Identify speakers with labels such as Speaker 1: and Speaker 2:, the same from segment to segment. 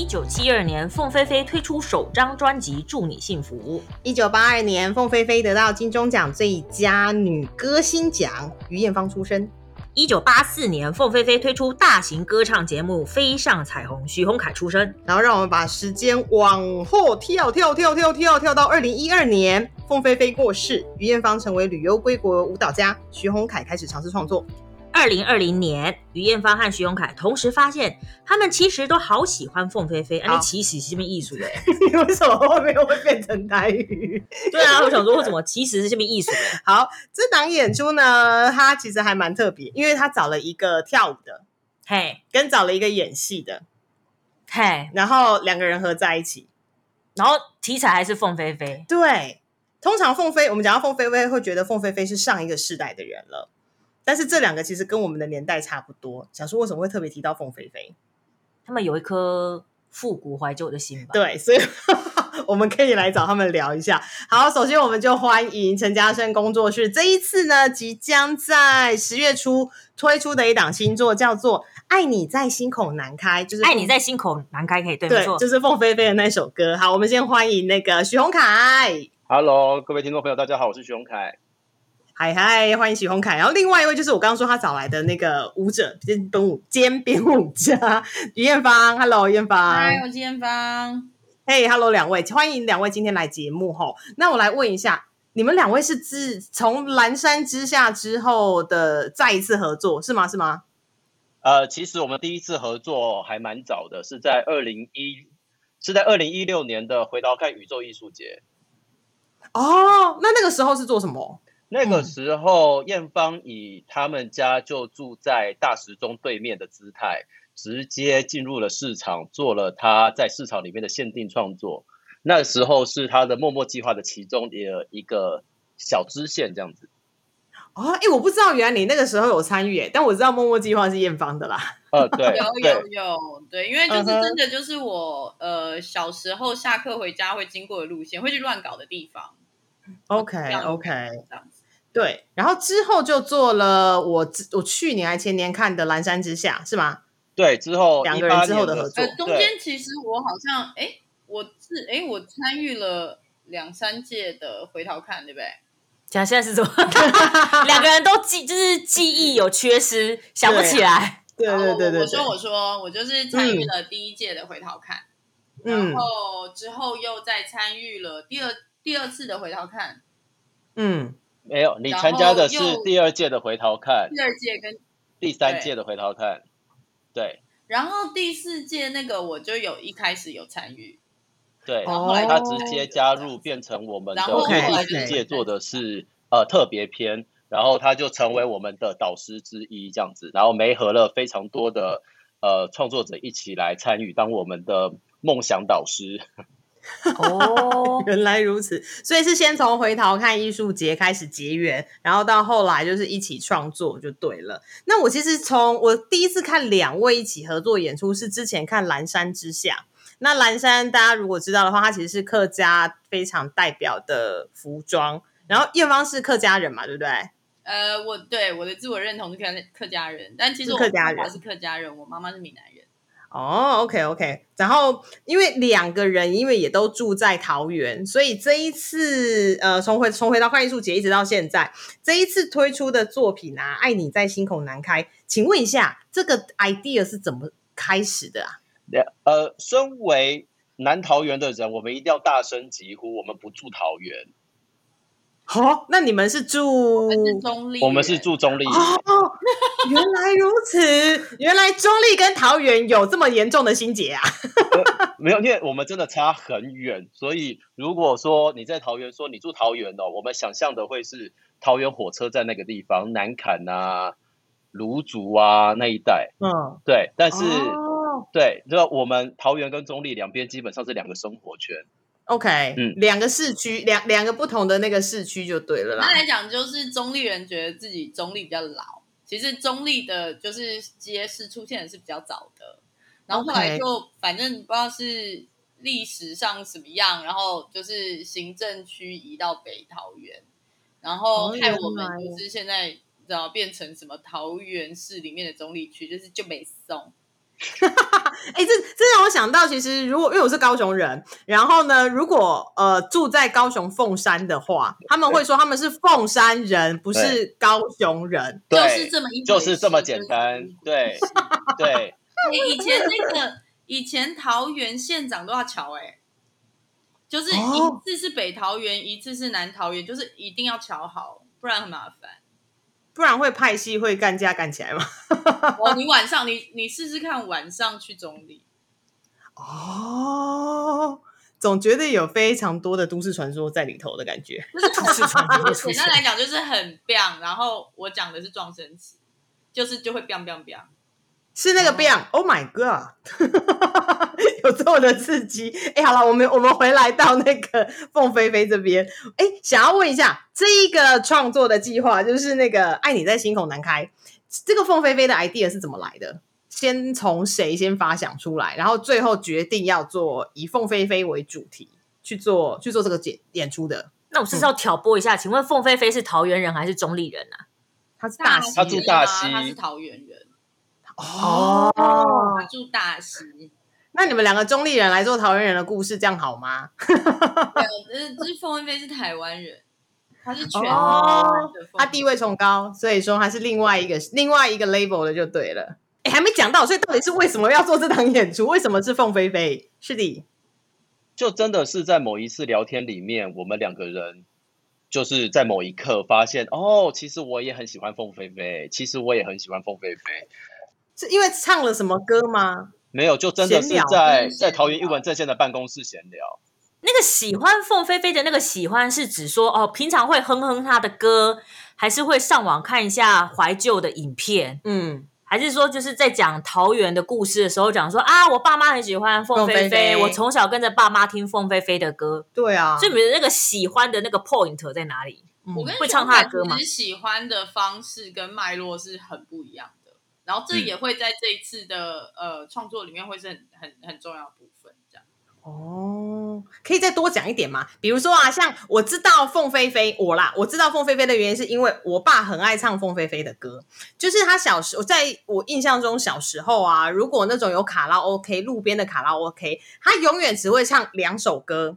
Speaker 1: 一九七二年，凤飞飞推出首张专辑《祝你幸福》。
Speaker 2: 一九八二年，凤飞飞得到金钟奖最佳女歌星奖，于艳芳出身。
Speaker 1: 一九八四年，凤飞飞推出大型歌唱节目《飞上彩虹》，徐宏凯出生。
Speaker 2: 然后让我们把时间往后跳跳跳跳跳跳到二零一二年，凤飞飞过世，于艳芳成为旅游归国舞蹈家，徐宏凯开始尝试创作。
Speaker 1: 二零二零年，于艳芳和徐永凯同时发现，他们其实都好喜欢凤飞飞。哎，你其实是什么艺术嘞？
Speaker 2: 你 为什么后面会变成台语？
Speaker 1: 对啊，我想说，为什么其实是这么艺术嘞？
Speaker 2: 好，这档演出呢，它其实还蛮特别，因为他找了一个跳舞的，
Speaker 1: 嘿，
Speaker 2: 跟找了一个演戏的，
Speaker 1: 嘿，
Speaker 2: 然后两个人合在一起，
Speaker 1: 然后题材还是凤飞飞。
Speaker 2: 对，通常凤飞，我们讲到凤飞飞，会觉得凤飞飞是上一个世代的人了。但是这两个其实跟我们的年代差不多。想说为什么会特别提到凤飞飞？
Speaker 1: 他们有一颗复古怀旧的心吧？
Speaker 2: 对，所以 我们可以来找他们聊一下。好，首先我们就欢迎陈嘉生工作室。这一次呢，即将在十月初推出的一档新作叫做《爱你在心口难开》，就是《
Speaker 1: 爱你在心口难开》，可以对没错，
Speaker 2: 就是凤飞飞的那首歌。好，我们先欢迎那个许宏凯。
Speaker 3: Hello，各位听众朋友，大家好，我是许宏凯。
Speaker 2: 嗨嗨，欢迎许宏凯。然后另外一位就是我刚刚说他找来的那个舞者，兼编舞兼编舞家于艳芳。Hello，艳芳。
Speaker 4: 嗨，我是艳芳。
Speaker 2: 嘿，Hello，两位，欢迎两位今天来节目哈。那我来问一下，你们两位是自从蓝山之下之后的再一次合作是吗？是吗？
Speaker 3: 呃，其实我们第一次合作还蛮早的，是在二零一，是在二零一六年的回头看宇宙艺术节。
Speaker 2: 哦，那那个时候是做什么？
Speaker 3: 那个时候，艳芳以他们家就住在大石中对面的姿态，直接进入了市场，做了他在市场里面的限定创作。那时候是他的默默计划的其中的一个小支线，这样子。
Speaker 2: 哦，哎，我不知道，原来你那个时候有参与，但我知道默默计划是艳芳的啦。
Speaker 3: 呃，对，
Speaker 4: 有有有，对，因为就是真的就是我呃小时候下课回家会经过的路线，会去乱搞的地方。
Speaker 2: OK OK，这样子。对，然后之后就做了我我去年还前年看的《蓝山之下》，是吗？
Speaker 3: 对，之后
Speaker 2: 两个人之后的合作。
Speaker 4: 中间其实我好像，哎，我是哎，我参与了两三届的回头看，对不对？
Speaker 1: 讲现在是怎么？两个人都记，就是记忆有缺失，想不起来。
Speaker 2: 对对对对，
Speaker 4: 我说我说我就是参与了第一届的回头看，然后之后又再参与了第二第二次的回头看，
Speaker 2: 嗯。
Speaker 3: 没有，你参加的是第二届的回头看，
Speaker 4: 第二届跟
Speaker 3: 第三届的回头看，对。
Speaker 4: 然后第四届那个我就有一开始有参与，
Speaker 3: 对，后来他直接加入变成我们的第四届做的是呃特别篇，然后他就成为我们的导师之一这样子，然后媒合了非常多的呃创作者一起来参与当我们的梦想导师。
Speaker 2: 哦，原来如此，所以是先从回头看艺术节开始结缘，然后到后来就是一起创作就对了。那我其实从我第一次看两位一起合作演出是之前看《蓝山之下》，那蓝山大家如果知道的话，它其实是客家非常代表的服装，然后艳芳是客家人嘛，对不对？
Speaker 4: 呃，我对我的自我认同是客客家人，但其实我
Speaker 2: 客家人
Speaker 4: 是客家人，我妈妈是闽南人。
Speaker 2: 哦，OK OK，然后因为两个人因为也都住在桃园，所以这一次呃，从回从回到快艺术节一直到现在，这一次推出的作品啊，《爱你在心口难开》，请问一下，这个 idea 是怎么开始的啊？
Speaker 3: 呃，身为南桃园的人，我们一定要大声疾呼，我们不住桃园。
Speaker 2: 好，那你们是住
Speaker 4: 中立？
Speaker 3: 我们是住中立。
Speaker 2: 哦，原来如此，原来中立跟桃园有这么严重的心结啊？
Speaker 3: 没有，因为我们真的差很远，所以如果说你在桃园，说你住桃园哦，我们想象的会是桃园火车站那个地方，南坎啊、芦竹啊那一带。嗯，对。但是对，就我们桃园跟中立两边基本上是两个生活圈。
Speaker 2: OK，
Speaker 3: 嗯
Speaker 2: 两个市区，两两个不同的那个市区就对了啦
Speaker 4: 那。来讲，就是中立人觉得自己中立比较老，其实中立的就是街市出现的是比较早的，然后后来就反正不知道是历史上什么样，然后就是行政区移到北桃园，然后
Speaker 2: 哦
Speaker 4: 害我们就是现在然后变成什么桃园市里面的中立区，就是就没送。
Speaker 2: 哎、这这让我想到，其实如果因为我是高雄人，然后呢，如果呃住在高雄凤山的话，他们会说他们是凤山人，不是高雄人。
Speaker 3: 对，
Speaker 4: 就是这么一回
Speaker 3: 就是这么简单
Speaker 4: 就是。
Speaker 3: 对 对，
Speaker 4: 欸以前那个以前桃园县长都要瞧哎、就是
Speaker 2: 哦
Speaker 4: 一次是北桃园，一次是南桃园，就是一定要瞧好，不然很麻烦。
Speaker 2: 不然会派系会干架干起来吗？
Speaker 4: 哦，你晚上你你试试看，晚上去中立，
Speaker 2: 哦，总觉得有非常多的都市传说在里头的感觉。
Speaker 1: 市场就会出
Speaker 4: 简
Speaker 1: 现
Speaker 4: 单来讲就是很 biang，然后我讲的是撞声词，就是就会 biang biang biang。
Speaker 2: 是那个 Beyond、o h my God，有这么的刺激！哎，好了，我们我们回来到那个 凤飞飞这边，哎，想要问一下，这一个创作的计划，就是那个“爱你在心口难开”，这个凤飞飞的 idea 是怎么来的？先从谁先发想出来，然后最后决定要做以凤飞飞为主题去做去做这个演演出的？
Speaker 1: 那我是不是要挑拨一下？请问凤飞飞是桃园人还是中立人啊？
Speaker 2: 他是大溪
Speaker 3: 他住大溪
Speaker 4: 他是桃园人，
Speaker 2: 哦，
Speaker 4: 他住大溪。
Speaker 2: 那你们两个中立人来做桃园人的故事，这样好吗？
Speaker 4: 对，呃，这凤飞飞是台湾人，他是全
Speaker 2: 哦他地位崇高，所以说他是另外一个另外一个 label 的就对了。哎，还没讲到，所以到底是为什么要做这档演出？为什么是凤飞飞？是的，
Speaker 3: 就真的是在某一次聊天里面，我们两个人就是在某一刻发现，哦，其实我也很喜欢凤飞飞，其实我也很喜欢凤飞飞。
Speaker 2: 是因为唱了什么歌吗？
Speaker 3: 没有，就真的是在在桃园
Speaker 4: 聊
Speaker 3: 艺文阵线的办公室闲聊。
Speaker 1: 那个喜欢凤飞飞的那个喜欢是指说哦，平常会哼哼她的歌，还是会上网看一下怀旧的影片，
Speaker 2: 嗯，
Speaker 1: 还是说就是在讲桃园的故事的时候讲说啊，我爸妈很喜欢凤飞
Speaker 2: 凤飞飞
Speaker 1: 我从小跟着爸妈听凤飞飞的歌，
Speaker 2: 对啊，
Speaker 1: 所以你们的那个喜欢的那个 point 在哪里？
Speaker 2: 嗯
Speaker 4: 我跟
Speaker 1: 会唱他的歌吗
Speaker 4: 其实喜欢的方式跟脉络是很不一样的，然后这
Speaker 3: 嗯
Speaker 4: 也会在这一次的呃创作里面会是很很很重要的部分。这样，
Speaker 2: 哦，可以再多讲一点吗？比如说啊，像我知道凤飞飞，我啦，我知道凤飞飞的原因是因为我爸很爱唱凤飞飞的歌，就是他小时，我在我印象中小时候啊，如果那种有卡拉 OK 路边的卡拉 OK，他永远只会唱两首歌，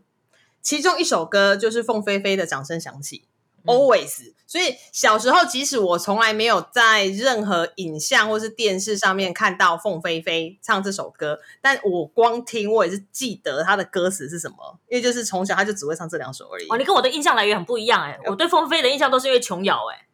Speaker 2: 其中一首歌就是凤飞飞的《掌声响起》。Always，所以小时候，即使我从来没有在任何影像或是电视上面看到凤飞飞唱这首歌，但我光听，我也是记得他的歌词是什么，因为就是从小他就只会唱这两首而已。
Speaker 1: 哦，你跟我的印象来源很不一样哎、我对凤飞飞的印象都是因为琼瑶哎，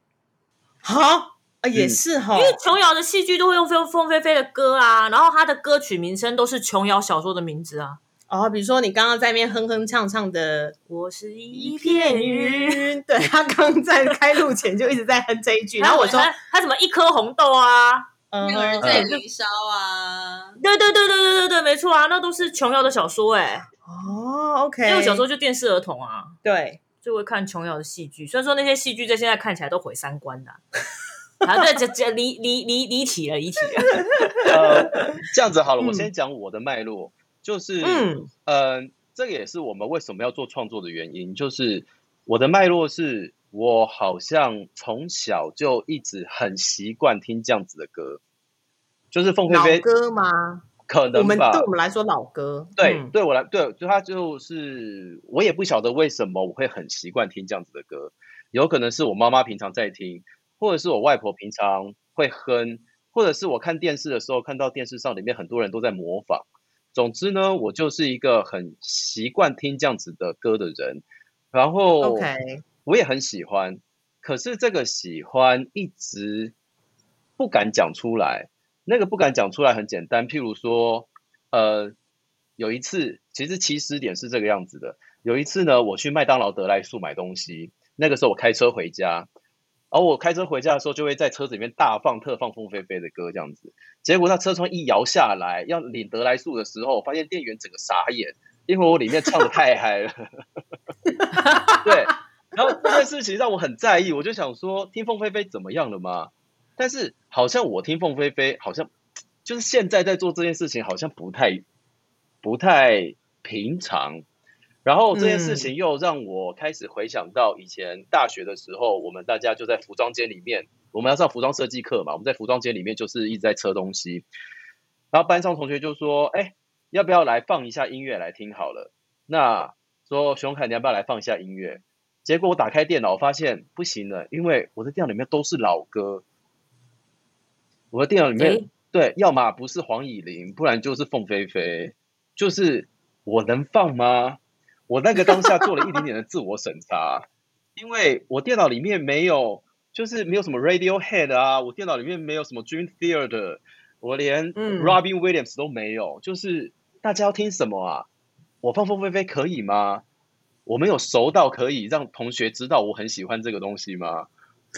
Speaker 2: 哈？啊，也是哈、
Speaker 1: 因为琼瑶的戏剧都会用凤凤飞飞的歌啊，然后她的歌曲名称都是琼瑶小说的名字啊。
Speaker 2: 哦，比如说你刚刚在那边哼哼唱唱的
Speaker 1: 我是一片云，
Speaker 2: 云，对他刚在开录前就一直在哼这一句，然后我说，
Speaker 1: 他他什么一颗红豆啊？
Speaker 4: 有人，在燃烧啊，
Speaker 1: 对对对对对对对，没错啊，那都是琼瑶的小说哎、
Speaker 2: 哦，OK，
Speaker 1: 因为我小时候就电视儿童啊，
Speaker 2: 对，
Speaker 1: 就会看琼瑶的戏剧，虽然说那些戏剧在现在看起来都毁三观的、啊。对，这这离离离离题了，离题了。
Speaker 3: 呃，这样子好了，我
Speaker 2: 嗯
Speaker 3: 先讲我的脉络，就是
Speaker 2: 嗯
Speaker 3: 呃，这个也是我们为什么要做创作的原因，就是我的脉络是我好像从小就一直很习惯听这样子的歌，就是凤飞飞
Speaker 2: 歌吗？
Speaker 3: 可
Speaker 2: 我们
Speaker 3: 能吧
Speaker 2: 对，我们来说老歌，
Speaker 3: 对，
Speaker 2: 嗯
Speaker 3: 对我来，对，就他就是我也不晓得为什么我会很习惯听这样子的歌，有可能是我妈妈平常在听，或者是我外婆平常会哼，或者是我看电视的时候看到电视上里面很多人都在模仿。总之呢，我就是一个很习惯听这样子的歌的人，然后我也很喜欢，可是这个喜欢一直不敢讲出来。那个不敢讲出来很简单，譬如说，呃，有一次，其实起始点是这个样子的。有一次呢，我去麦当劳得来速买东西，那个时候我开车回家，然后我开车回家的时候，就会在车子里面大放特放凤飞飞的歌这样子。结果那车窗一摇下来，要领得来速的时候，发现店员整个傻眼，因为我里面唱的太嗨了。对，然后这件事情让我很在意，我就想说，听凤飞飞怎么样了吗？但是好像我听凤飞飞，好像就是现在在做这件事情，好像不太不太平常。然后这件事情又让我开始回想到以前大学的时候，我们大家就在服装间里面，我们要上服装设计课嘛，我们在服装间里面就是一直在测东西。然后班上同学就说：“哎，要不要来放一下音乐来听好了？”那说熊凯，你要不要来放一下音乐？结果我打开电脑发现不行了，因为我的电脑里面都是老歌。我的电脑里面对，要么不是黄以玲，不然就是凤飞飞，就是我能放吗？我那个当下做了一点点的自我审查，因为我电脑里面没有，就是没有什么 Radiohead 啊，我电脑里面没有什么 Dream Theater，我连 Robin Williams 都没有，就是大家要听什么啊？我放凤飞飞可以吗？我没有熟到可以让同学知道我很喜欢这个东西吗？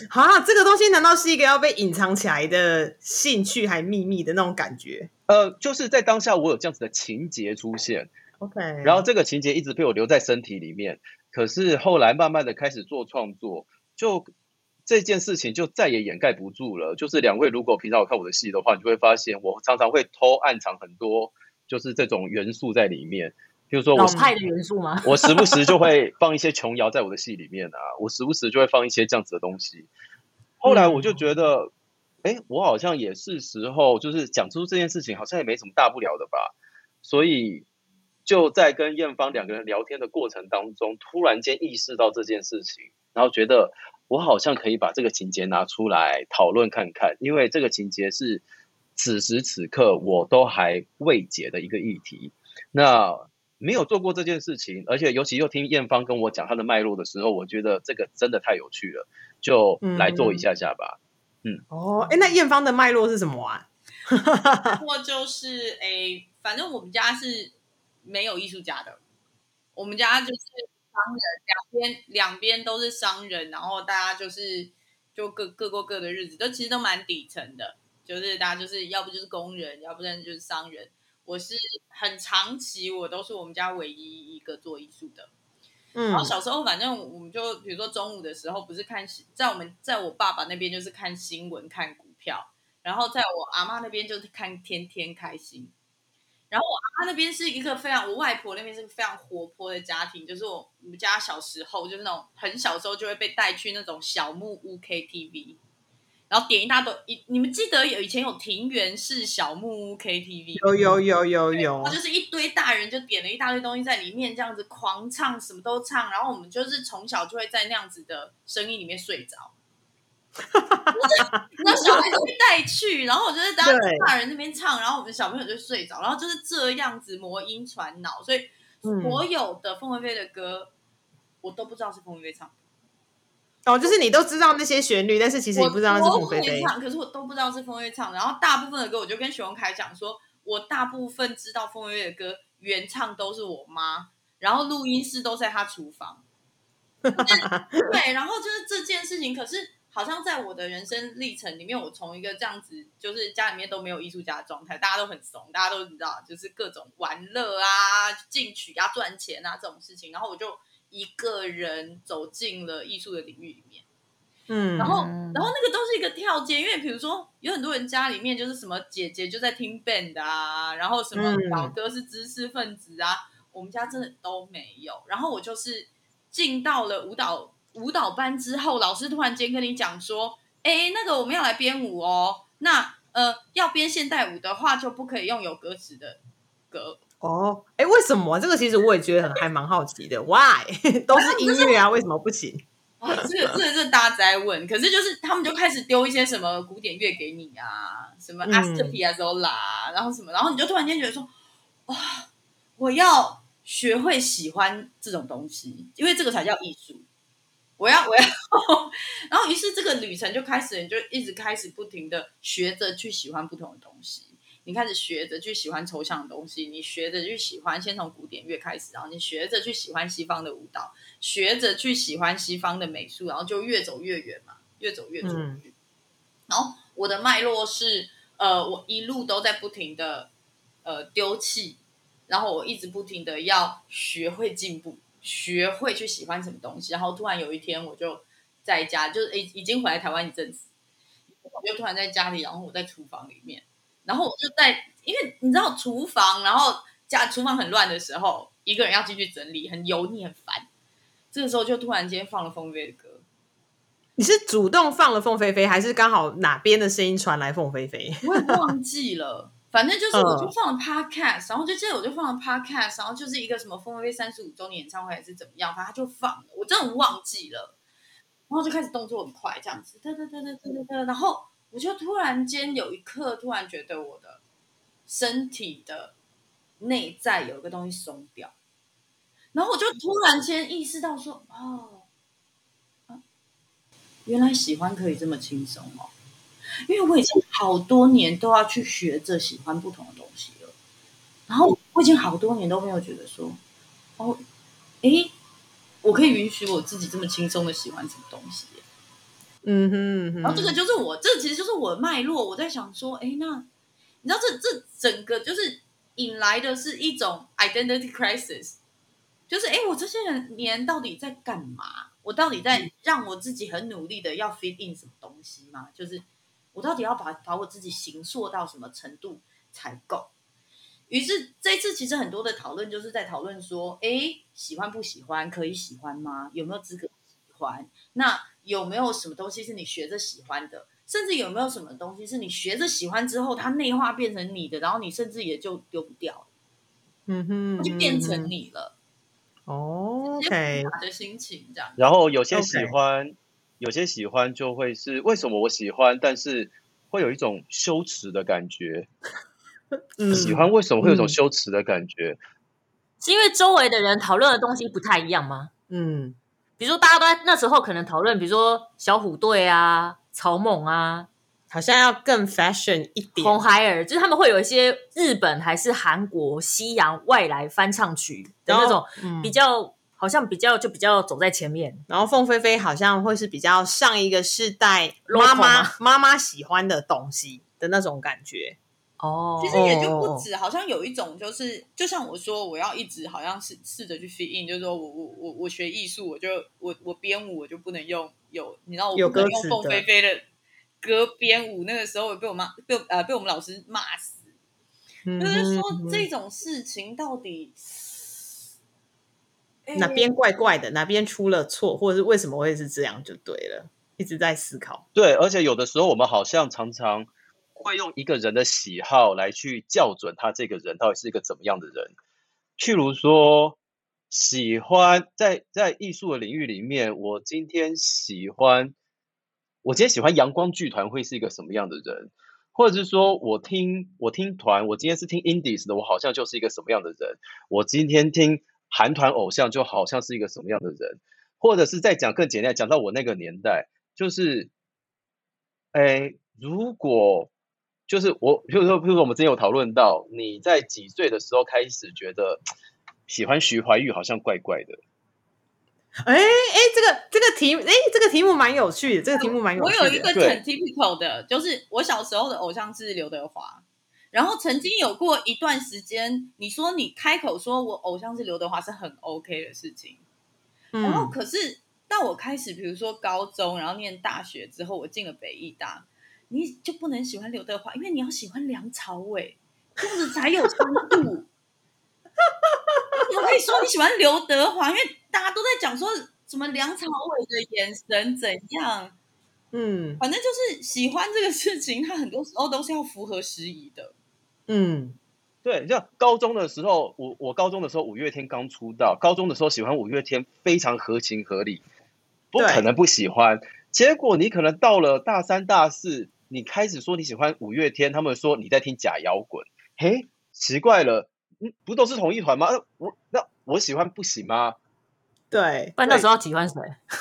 Speaker 2: 啊，这个东西难道是一个要被隐藏起来的兴趣还秘密的那种感觉？
Speaker 3: 呃，就是在当下我有这样子的情节出现。
Speaker 2: OK，
Speaker 3: 然后这个情节一直被我留在身体里面，可是后来慢慢的开始做创作，就这件事情就再也掩盖不住了。就是两位如果平常有看我的戏的话，你就会发现我常常会偷暗藏很多就是这种元素在里面，比如说我
Speaker 1: 派的元素吗？
Speaker 3: 我时不时就会放一些琼瑶在我的戏里面啊，我时不时就会放一些这样子的东西。后来我就觉得，哎，我好像也是时候就是讲出这件事情，好像也没什么大不了的吧，所以。就在跟艳芳两个人聊天的过程当中，突然间意识到这件事情，然后觉得我好像可以把这个情节拿出来讨论看看，因为这个情节是此时此刻我都还未解的一个议题。那没有做过这件事情，而且尤其又听艳芳跟我讲她的脉络的时候，我觉得这个真的太有趣了，就来做一下下吧。嗯，
Speaker 2: 哦，哎，那艳芳的脉络是什么啊？
Speaker 4: 或就是哎，反正我们家是。没有艺术家的，我们家就是商人，两边两边都是商人，然后大家就是就各各过各的日子，都其实都蛮底层的，就是大家就是要不就是工人，要不然就是商人。我是很长期，我都是我们家唯一一个做艺术的。嗯，然后小时候反正我们就比如说中午的时候，不是看在我们在我爸爸那边就是看新闻看股票，然后在我阿妈那边就是看天天开心。然后我阿妈那边是一个非常，我外婆那边是个非常活泼的家庭，就是我我们家小时候就是那种很小时候就会被带去那种小木屋 KTV，然后点一大堆，你你们记得有以前有庭园式小木屋 KTV？
Speaker 2: 有有有有有，
Speaker 4: 就是一堆大人就点了一大堆东西在里面，这样子狂唱，什么都唱，然后我们就是从小就会在那样子的声音里面睡着。那小孩子被带去，然后我就是当大人那边唱，然后我们小朋友就睡着，然后就是这样子魔音传脑，所以所有的凤飞飞的歌，我都不知道是凤飞飞唱。
Speaker 2: 哦，就是你都知道那些旋律，但是其实你不知道是凤飞飞
Speaker 4: 唱，可是我都不知道是凤飞飞唱。然后大部分的歌，我就跟徐荣凯讲说，我大部分知道凤飞飞的歌原唱都是我妈，然后录音室都在她厨房。对，然后就是这件事情，可是。好像在我的人生历程里面，我从一个这样子，就是家里面都没有艺术家的状态，大家都很怂，大家都知道，就是各种玩乐啊、进取啊、赚钱啊这种事情，然后我就一个人走进了艺术的领域里面。嗯，然后，然后那个都是一个跳阶，因为比如说有很多人家里面就是什么姐姐就在听 band 啊，然后什么表哥是知识分子啊，我们家真的都没有。然后我就是进到了舞蹈。舞蹈班之后，老师突然间跟你讲说：“哎，那个我们要来编舞哦。那呃，要编现代舞的话，就不可以用有歌词的歌
Speaker 2: 哦。哎，为什么？这个其实我也觉得很还蛮好奇的。Why 都是音乐啊？为什么不行？
Speaker 4: 啊，这个这个是大家在问。可是就是他们就开始丢一些什么古典乐给你啊，什么阿斯特皮亚索拉，然后什么，然后你就突然间觉得说：哇，我要学会喜欢这种东西，因为这个才叫艺术。”我要我要，然后于是这个旅程就开始，你就一直开始不停的学着去喜欢不同的东西。你开始学着去喜欢抽象的东西，你学着去喜欢，先从古典乐开始，然后你学着去喜欢西方的舞蹈，学着去喜欢西方的美术，然后就越走越远嘛。越走越出
Speaker 2: 嗯。
Speaker 4: 然后我的脉络是，呃，我一路都在不停的呃丢弃，然后我一直不停的要学会进步，学会去喜欢什么东西。然后突然有一天，我就在家，就是已已经回来台湾一阵子，我就突然在家里，然后我在厨房里面，然后我就在，因为你知道厨房，然后家厨房很乱的时候，一个人要进去整理，很油腻，很烦。这个时候就突然间放了凤飞的歌，
Speaker 2: 你是主动放了凤飞飞，还是刚好哪边的声音传来凤飞飞？
Speaker 4: 我也忘记了，反正就是我就
Speaker 2: 嗯
Speaker 4: 放了 podcast，、然后就记得我就放了 podcast，然后就是一个什么凤飞飞三十五周年演唱会还是怎么样，反正他就放了，我真的忘记了，然后就开始动作很快这样子，哒哒哒哒哒哒哒，然后我就突然间有一刻突然觉得我的身体的内在有一个东西松掉，然后我就突然间意识到说，哦，啊原来喜欢可以这么轻松哦。因为我已经好多年都要去学着喜欢不同的东西了，然后我已经好多年都没有觉得说，哦，诶，我可以允许我自己这么轻松的喜欢什么东西。
Speaker 2: 嗯哼嗯哼，
Speaker 4: 然后这个就是我，这其实就是我的脉络。我在想说，哎，那你知道这这整个就是引来的是一种 identity crisis，就是哎，我这些年到底在干嘛？我到底在让我自己很努力的要 fit in 什么东西吗？就是我到底要把把我自己形塑到什么程度才够？于是这一次其实很多的讨论就是在讨论说，哎，喜欢不喜欢？可以喜欢吗？有没有资格喜欢？那有没有什么东西是你学着喜欢的？甚至有没有什么东西是你学着喜欢之后，它内化变成你的，然后你甚至也就丢不掉了，
Speaker 2: 嗯哼，
Speaker 4: 它就变成你了。
Speaker 2: 哦，OK，
Speaker 4: 的心情这样。
Speaker 3: 然后有些喜欢有些喜欢就会是为什么我喜欢，但是会有一种羞耻的感觉。
Speaker 2: 嗯
Speaker 3: 喜欢为什么会有一种
Speaker 2: 嗯
Speaker 3: 羞耻的感觉？
Speaker 1: 是因为周围的人讨论的东西不太一样吗？
Speaker 2: 嗯
Speaker 1: 比如说大家都在那时候可能讨论，比如说小虎队啊、草蜢啊、
Speaker 2: 好像要更 fashion 一点，
Speaker 1: 红孩儿，就是他们会有一些日本还是韩国西洋外来翻唱曲的那种
Speaker 2: 嗯
Speaker 1: 比较，好像比较就比较走在前面。
Speaker 2: 然后凤飞飞好像会是比较上一个世代妈妈妈妈喜欢的东西的那种感觉。
Speaker 1: 哦
Speaker 4: 其实也就不止，好像有一种就是，就像我说，我要一直好像是试着去 fit in，就是说我我我我学艺术，我就我我编舞，我就不能用有，你知道我不能用凤飞飞的歌编舞，那个时候被我妈被呃被我们老师骂死。
Speaker 2: 嗯
Speaker 4: 就是说这种事情到底哎
Speaker 2: 哪边怪怪的，哪边出了错，或者是为什么会是这样，就对了。一直在思考。
Speaker 3: 对，而且有的时候我们好像常常会用一个人的喜好来去校准他这个人到底是一个怎么样的人。譬如说，喜欢在在艺术的领域里面，我今天喜欢，我今天喜欢阳光剧团会是一个什么样的人，或者是说我听我听团，我今天是听 Indies 的，我好像就是一个什么样的人。我今天听韩团偶像，就好像是一个什么样的人，或者是再讲更简单，讲到我那个年代，就是，哎，如果就是我，譬如说，譬如说，我们之前有讨论到，你在几岁的时候开始觉得喜欢徐怀钰好像怪怪的？
Speaker 2: 哎哎，这个这个题，哎，这个题目蛮有趣的，这个题目蛮有趣的。
Speaker 4: 我有一个
Speaker 3: 对
Speaker 4: 很 typical 的，就是我小时候的偶像是刘德华，然后曾经有过一段时间，你说你开口说我偶像是刘德华是很 OK 的事情，然后
Speaker 2: 嗯，
Speaker 4: 可是到我开始，比如说高中，然后念大学之后，我进了北艺大，你就不能喜欢刘德华，因为你要喜欢梁朝伟，这样子才有深度。你怎么可以说你喜欢刘德华？因为大家都在讲说什么梁朝伟的眼神怎样，
Speaker 2: 嗯
Speaker 4: 反正就是喜欢这个事情，它很多时候都是要符合时宜的。
Speaker 2: 嗯
Speaker 3: 对，像高中的时候，我我高中的时候五月天刚出道，高中的时候喜欢五月天非常合情合理，不可能不喜欢。结果你可能到了大三大四，你开始说你喜欢五月天，他们说你在听假摇滚，嘿，奇怪了，嗯，不都是同一团吗？那我那我喜欢不行吗？
Speaker 2: 对，
Speaker 1: 不然那时候喜欢谁？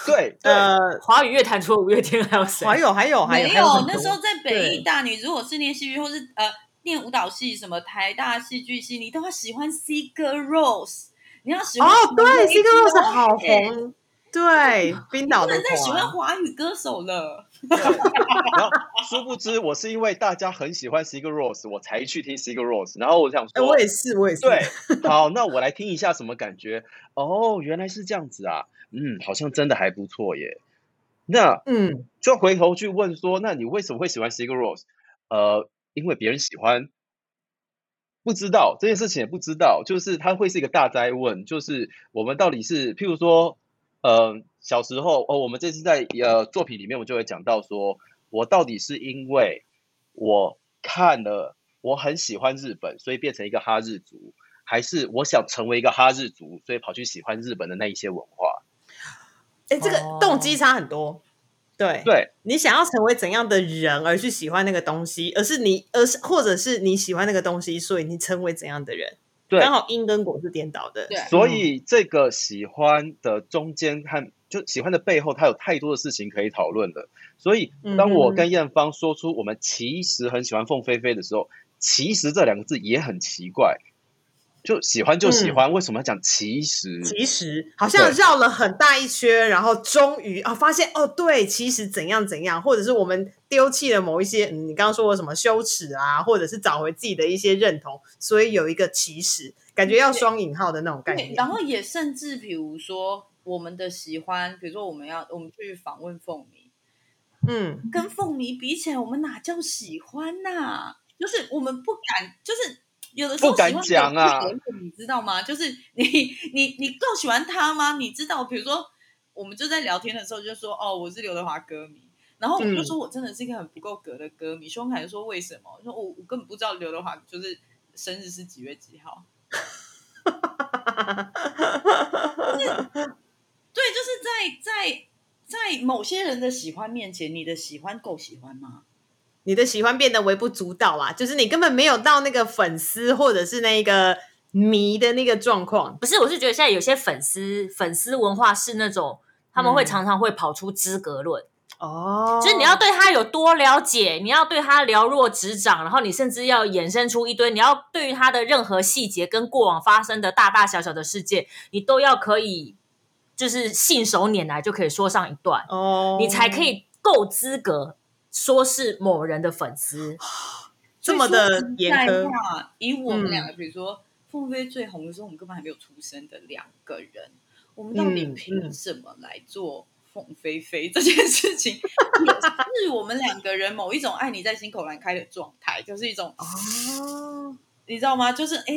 Speaker 3: 对 对，
Speaker 2: 呃，
Speaker 1: 华语乐坛除了五月天还有谁？
Speaker 2: 还有还有还有
Speaker 4: 没
Speaker 2: 还有
Speaker 4: 那时候在北艺大，你如果是念戏剧或是呃念舞蹈系，什么台大戏剧系，你都要喜欢 Sigur Rose，你要喜欢
Speaker 2: 哦，对
Speaker 4: 什么
Speaker 2: ，C 个 Rose 好红，对，冰岛的
Speaker 4: 不能再喜欢华语歌手了。
Speaker 3: 然后殊不知我是因为大家很喜欢 Sigur Ros，我才去听 Sigur Ros。然后我想
Speaker 2: 哎，
Speaker 3: 说，
Speaker 2: 我也是，我也是，
Speaker 3: 对，好，那我来听一下什么感觉？哦，原来是这样子啊，嗯，好像真的还不错耶。那
Speaker 2: 嗯，
Speaker 3: 就回头去问说，那你为什么会喜欢 Sigur Ros？呃，因为别人喜欢，不知道这件事情也不知道，就是它会是一个大灾问，就是我们到底是，譬如说，呃，小时候哦，我们这次在呃作品里面，我就会讲到说，我到底是因为我看了，我很喜欢日本，所以变成一个哈日族，还是我想成为一个哈日族，所以跑去喜欢日本的那一些文化？
Speaker 2: 哎，这个
Speaker 1: 哦
Speaker 2: 动机差很多。对，
Speaker 3: 对，
Speaker 2: 你想要成为怎样的人而去喜欢那个东西，而是你，而是或者是你喜欢那个东西，所以你成为怎样的人，
Speaker 3: 对
Speaker 2: 刚好因跟果是颠倒的。
Speaker 4: 对
Speaker 3: 所以这个喜欢的中间和就喜欢的背后，它有太多的事情可以讨论的。所以当我跟艳芳说出我们其实很喜欢凤飞飞的时候，其实这两个字也很奇怪。就喜欢就喜欢，为什么要讲其实？
Speaker 2: 其实好像
Speaker 3: 对
Speaker 2: 绕了很大一圈，然后终于啊发现哦，对，其实怎样怎样，或者是我们丢弃了某一些，嗯，你刚刚说过什么羞耻啊，或者是找回自己的一些认同，所以有一个其实，感觉要双引号的那种概
Speaker 4: 对，
Speaker 2: 念。
Speaker 4: 然后也甚至比如说我们的喜欢，比如说我们要我们去访问凤梨，
Speaker 2: 嗯，
Speaker 4: 跟凤梨比起来，我们哪叫喜欢呐、就是我们不敢，就是有的时候
Speaker 3: 不敢讲啊
Speaker 4: 你知道吗？就是 你你你够喜欢他吗？你知道，比如说我们就在聊天的时候就说，哦，我是刘德华歌迷。然后我就
Speaker 2: 嗯
Speaker 4: 说，我真的是一个很不够格的歌迷。胸凯就说为什么？我说我我根本不知道刘德华就是生日是几月几号。对，就是在在在某些人的喜欢面前，你的喜欢够喜欢吗？
Speaker 2: 你的喜欢变得微不足道啊，就是你根本没有到那个粉丝或者是那个迷的那个状况。
Speaker 1: 不是，我是觉得现在有些粉丝粉丝文化是那种他们会
Speaker 2: 嗯。
Speaker 1: 常常会跑出资格论，
Speaker 2: 哦。
Speaker 1: 就是你要对他有多了解，你要对他了若指掌，然后你甚至要衍生出一堆，你要对于他的任何细节跟过往发生的大大小小的事件，你都要可以就是信手拈来就可以说上一段，
Speaker 2: 哦，
Speaker 1: 你才可以够资格说是某人的粉丝。
Speaker 2: 这么的严
Speaker 4: 在
Speaker 2: 苛。
Speaker 4: 话，以我们
Speaker 2: 嗯
Speaker 4: 两个，比如说凤飞最红的时候，我们根本还没有出生的两个人，我们到底
Speaker 2: 嗯
Speaker 4: 凭什么来做凤飞飞这件事情？也是我们两个人某一种爱你在心口难开的状态，就是一种
Speaker 2: 哦，
Speaker 4: 你知道吗？就是哎，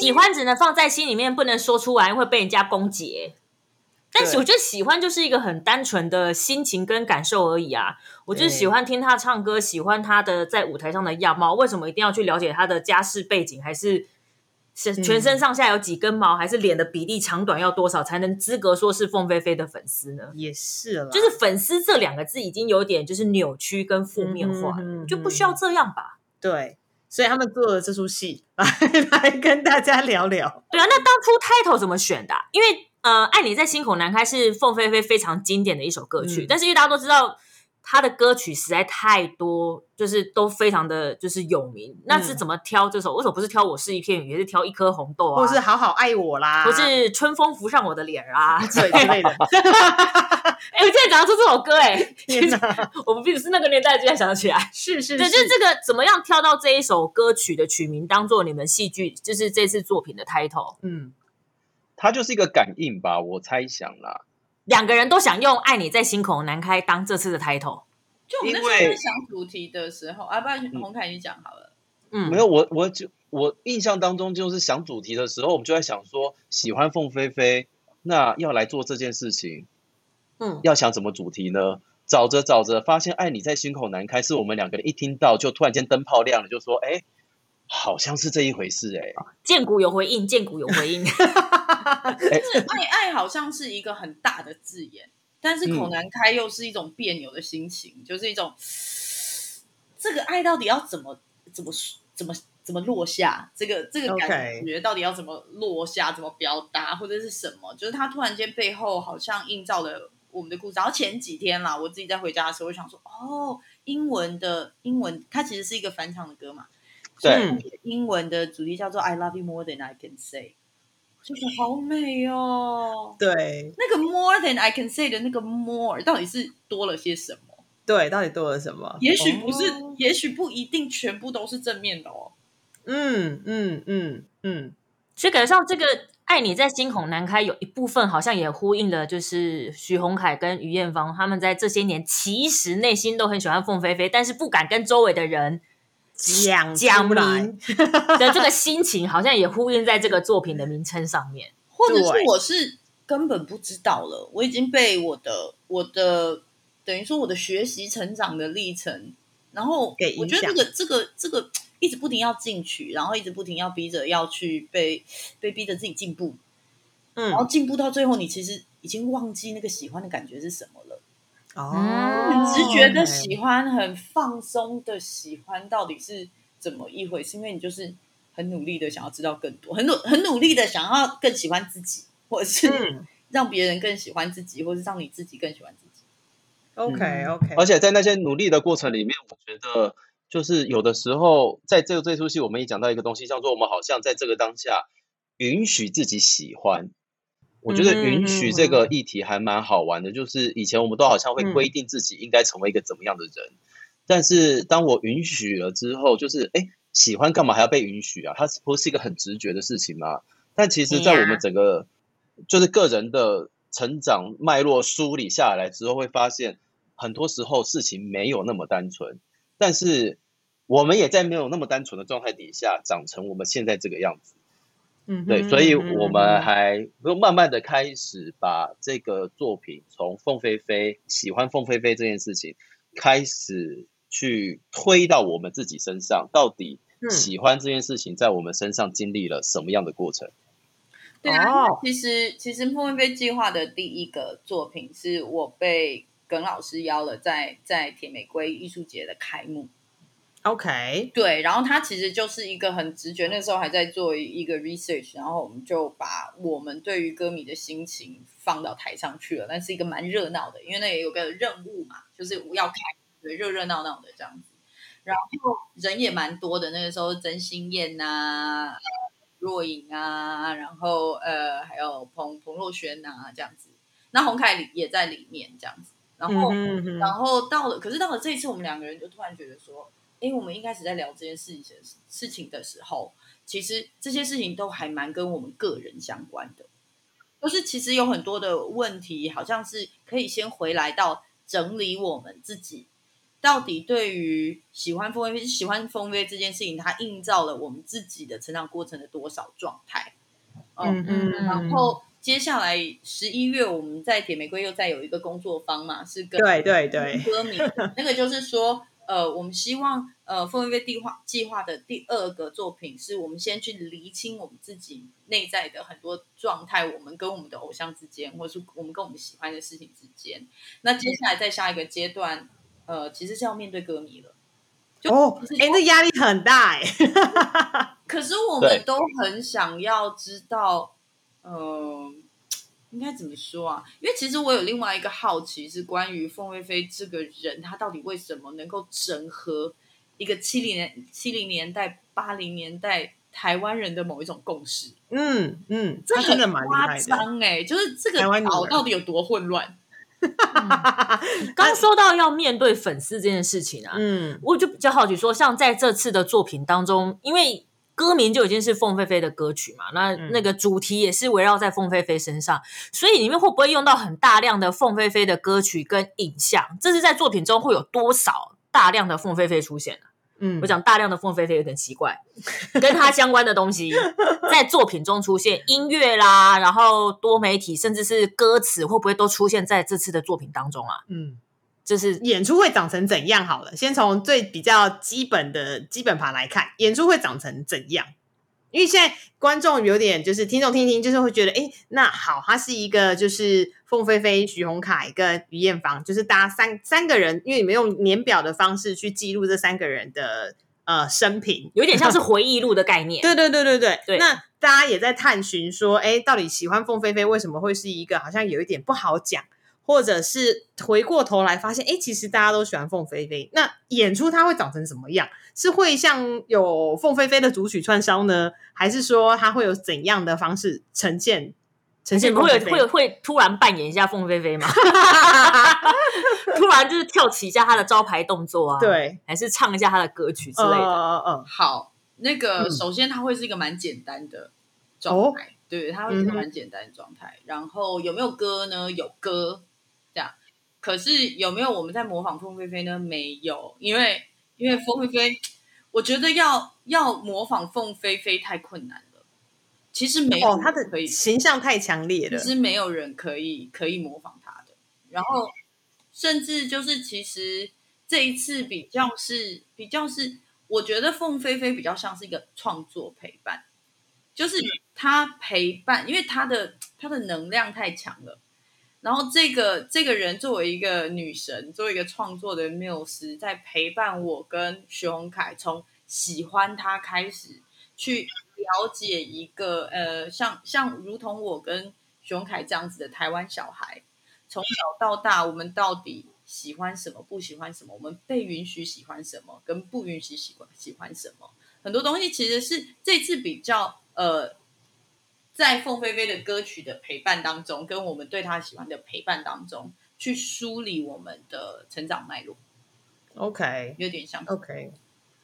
Speaker 1: 喜欢只能放在心里面，不能说出来，会被人家攻击。但是我觉得喜欢就是一个很单纯的心情跟感受而已啊。我就是喜欢听他唱歌，喜欢他的在舞台上的样貌。为什么一定要去了解他的家世背景，还是是
Speaker 2: 嗯
Speaker 1: 全身上下有几根毛，还是脸的比例长短要多少，才能资格说是凤飞飞的粉丝呢？
Speaker 2: 也是了，
Speaker 1: 就是粉丝这两个字已经有点就是扭曲跟负面化了，
Speaker 2: 嗯哼嗯
Speaker 1: 就不需要这样吧？
Speaker 2: 对，所以他们做了这出戏来 来跟大家聊聊。
Speaker 1: 对啊，那当初 title 怎么选的啊、因为呃，《爱你在心口难开》是凤飞飞非常经典的一首歌曲，
Speaker 2: 嗯
Speaker 1: 但是因为大家都知道她的歌曲实在太多，就是都非常的就是有名，那是怎么挑这首？为什么不是挑《我是一片云》，也是挑《一颗红豆》啊，
Speaker 2: 或是好好爱我啦，
Speaker 1: 或是春风拂上我的脸啊？
Speaker 2: 对之类的。
Speaker 1: 哎、我竟然讲得出这首歌、哎，
Speaker 2: 天哪，
Speaker 1: 我们并不是那个年代，居然想得起来。
Speaker 2: 是是
Speaker 1: 对，就是这个怎么样挑到这一首歌曲的曲名，当做你们戏剧就是这次作品的 title？
Speaker 2: 嗯，
Speaker 3: 它就是一个感应吧，我猜想啦。
Speaker 1: 两个人都想用“爱你在心口难开”当这次的 title。
Speaker 4: 就我们那时候在想主题的时候，啊，不然洪凯你讲好了。
Speaker 1: 嗯，
Speaker 3: 没有，我我就我印象当中就是想主题的时候，我们就在想说，喜欢凤飞飞，那要来做这件事情，
Speaker 1: 嗯，
Speaker 3: 要想怎么主题呢？找着找着，发现爱你在心口难开，是我们两个人一听到就突然间灯泡亮了，就说，哎，好像是这一回事、哎，
Speaker 1: 剑骨有回应，剑骨有回应。
Speaker 4: 就是爱爱好像是一个很大的字眼，但是口难开又是一种别扭的心情，就是一种这个爱到底要怎么怎么怎么怎么落下？这个这个感觉到底要怎么落下？怎么表达或者是什么？就是他突然间背后好像映照了我们的故事。然后前几天啦，我自己在回家的时候，我想说，哦，英文的英文，它其实是一个翻唱的歌嘛。英文的主题叫做 "I love you more than I can say"。就是好美哦。
Speaker 2: 对
Speaker 4: 那个 more than I can say 的那个 more 到底是多了些什么？
Speaker 2: 对，到底多了什么？
Speaker 4: 也许不是，
Speaker 2: 哦
Speaker 4: 也许不一定全部都是正面的哦。
Speaker 2: 嗯嗯嗯嗯，
Speaker 1: 所以感觉上这个《爱你在心口难开》有一部分好像也呼应了，就是徐宏凯跟于艳芳他们在这些年其实内心都很喜欢凤飞飞，但是不敢跟周围的人
Speaker 2: 讲
Speaker 1: 讲明。的这个心情，好像也呼应在这个作品的名称上面。
Speaker 4: 或者是我是根本不知道了，我已经被我的我的等于说我的学习成长的历程，然后我觉得这个这个这个一直不停要进取，然后一直不停要逼着要去被被逼着自己进步，嗯。然后
Speaker 2: 嗯
Speaker 4: 进步到最后，你其实已经忘记那个喜欢的感觉是什么了。
Speaker 2: 哦，
Speaker 1: 很
Speaker 4: 直觉的喜欢，很放松的喜欢，到底是怎么一回事？因为你就是很努力的想要知道更多，很努很努力的想要更喜欢自己，或者是
Speaker 2: 嗯
Speaker 4: 让别人更喜欢自己，或是让你自己更喜欢自己。
Speaker 2: ，OK OK，
Speaker 3: 而且在那些努力的过程里面，我觉得就是有的时候，在这这出戏，我们也讲到一个东西，叫做我们好像在这个当下允许自己喜欢。我觉得允许这个议题还蛮好玩的，就是以前我们都好像会规定自己应该成为一个怎么样的人，但是当我允许了之后，就是哎，喜欢干嘛还要被允许啊？它不是一个很直觉的事情吗？但其实，在我们整个就是个人的成长脉络梳理下来之后，会发现很多时候事情没有那么单纯，但是我们也在没有那么单纯的状态底下长成我们现在这个样子。
Speaker 2: 嗯
Speaker 3: 对，所以
Speaker 2: 嗯
Speaker 3: 我们还慢慢的开始把这个作品从凤飞飞喜欢凤飞飞这件事情开始去推到我们自己身上，到底
Speaker 2: 嗯
Speaker 3: 喜欢这件事情在我们身上经历了什么样的过程？
Speaker 4: 对啊，
Speaker 2: 哦
Speaker 4: 其实其实凤飞飞计划的第一个作品是我被耿老师邀了在，在铁玫瑰艺术节的开幕。
Speaker 2: OK，
Speaker 4: 对，然后他其实就是一个很直觉，那时候还在做一个 research，然后我们就把我们对于歌迷的心情放到台上去了，那是一个蛮热闹的，因为那也有个任务嘛，就是要开，对，热热闹闹的这样子，然后人也蛮多的，那个时候曾心燕呐、呃若颖啊，然后呃还有彭彭若轩呐、这样子，那洪凯里也在里面这样子，然后、然后到了，可是到了这一次，我们两个人就突然觉得说，哎，我们一开始在聊这件事情的事情的时候，其实这些事情都还蛮跟我们个人相关的，就是其实有很多的问题，好像是可以先回来到整理我们自己。到底对于喜欢风飞喜欢风月这件事情，它映照了我们自己的成长过程的多少状态？
Speaker 2: 嗯嗯，
Speaker 4: 然后接下来十一月，我们在铁玫瑰又再有一个工作坊嘛，是跟
Speaker 2: 对对对，
Speaker 4: 歌迷，那个就是说，呃，我们希望呃风飞计划计划的第二个作品，是我们先去厘清我们自己内在的很多状态，我们跟我们的偶像之间，或者是我们跟我们喜欢的事情之间。那接下来在下一个阶段，呃，其实是要面对歌迷了。就
Speaker 2: 哦，哎，那压力很大哎，
Speaker 4: 可是我们都很想要知道，呃，应该怎么说啊？因为其实我有另外一个好奇，是关于凤飞飞这个人，他到底为什么能够整合一个七零年、七零年代、八零年代台湾人的某一种共识？
Speaker 2: 嗯嗯，
Speaker 4: 这
Speaker 2: 他真的蛮厉
Speaker 4: 夸，张哎、就是这个
Speaker 2: 台湾
Speaker 4: 岛到底有多混乱？
Speaker 1: 刚说到要面对粉丝这件事情啊，
Speaker 2: 嗯
Speaker 1: 我就比较好奇说，像在这次的作品当中，因为歌名就已经是凤飞飞的歌曲嘛，那
Speaker 2: 嗯
Speaker 1: 那个主题也是围绕在凤飞飞身上，所以里面会不会用到很大量的凤飞飞的歌曲跟影像？这是在作品中会有多少大量的凤飞飞出现呢、
Speaker 2: 嗯
Speaker 1: 我讲大量的凤飞飞有点奇怪，跟它相关的东西 在作品中出现，音乐啦，然后多媒体，甚至是歌词，会不会都出现在这次的作品当中啊？
Speaker 2: 嗯，
Speaker 1: 就是
Speaker 2: 演出会长成怎样？好了，先从最比较基本的基本盘来看，演出会长成怎样？因为现在观众有点就是听众听一听，就是会觉得，哎，那好，它是一个就是凤飞飞、徐宏凯跟于艳芳，就是大家三三个人，因为你们用年表的方式去记录这三个人的呃生平，
Speaker 1: 有点像是 回忆录的概念。
Speaker 2: 对对对对对，
Speaker 1: 对
Speaker 2: 那大家也在探寻说，哎，到底喜欢凤飞飞为什么会是一个好像有一点不好讲，或者是回过头来发现，哎，其实大家都喜欢凤飞飞，那演出它会长成什么样？是会像有凤飞飞的主曲串烧呢，还是说它会有怎样的方式呈现？呈现
Speaker 1: 会有会有会突然扮演一下凤飞飞吗？突然就是跳起一下他的招牌动作啊？
Speaker 2: 对，
Speaker 1: 还是唱一下他的歌曲之类的？嗯
Speaker 4: 嗯，好，那个首先它会是一个蛮简单的状态，对，它会是一个蛮简单的状态。然后有没有歌呢？有歌。可是有没有我们在模仿凤飞飞呢？没有，因为因为凤飞飞，我觉得要要模仿凤飞飞太困难了。其实没有，
Speaker 2: 他的形象太强烈了。
Speaker 4: 其实没有人可以可以模仿他的。然后，甚至就是其实这一次比较是比较是，我觉得凤飞飞比较像是一个创作陪伴，就是他陪伴，因为他的他的能量太强了。然后这个这个人作为一个女神，作为一个创作的缪斯，在陪伴我跟徐宏凯从喜欢他开始去。了解一个呃，像像如同我跟熊凯这样子的台湾小孩，从小到大，我们到底喜欢什么，不喜欢什么？我们被允许喜欢什么，跟不允许喜欢喜欢什么？很多东西其实是这次比较呃，在凤飞飞的歌曲的陪伴当中，跟我们对他喜欢的陪伴当中，去梳理我们的成长脉络。
Speaker 2: OK，
Speaker 4: 有点像
Speaker 2: OK。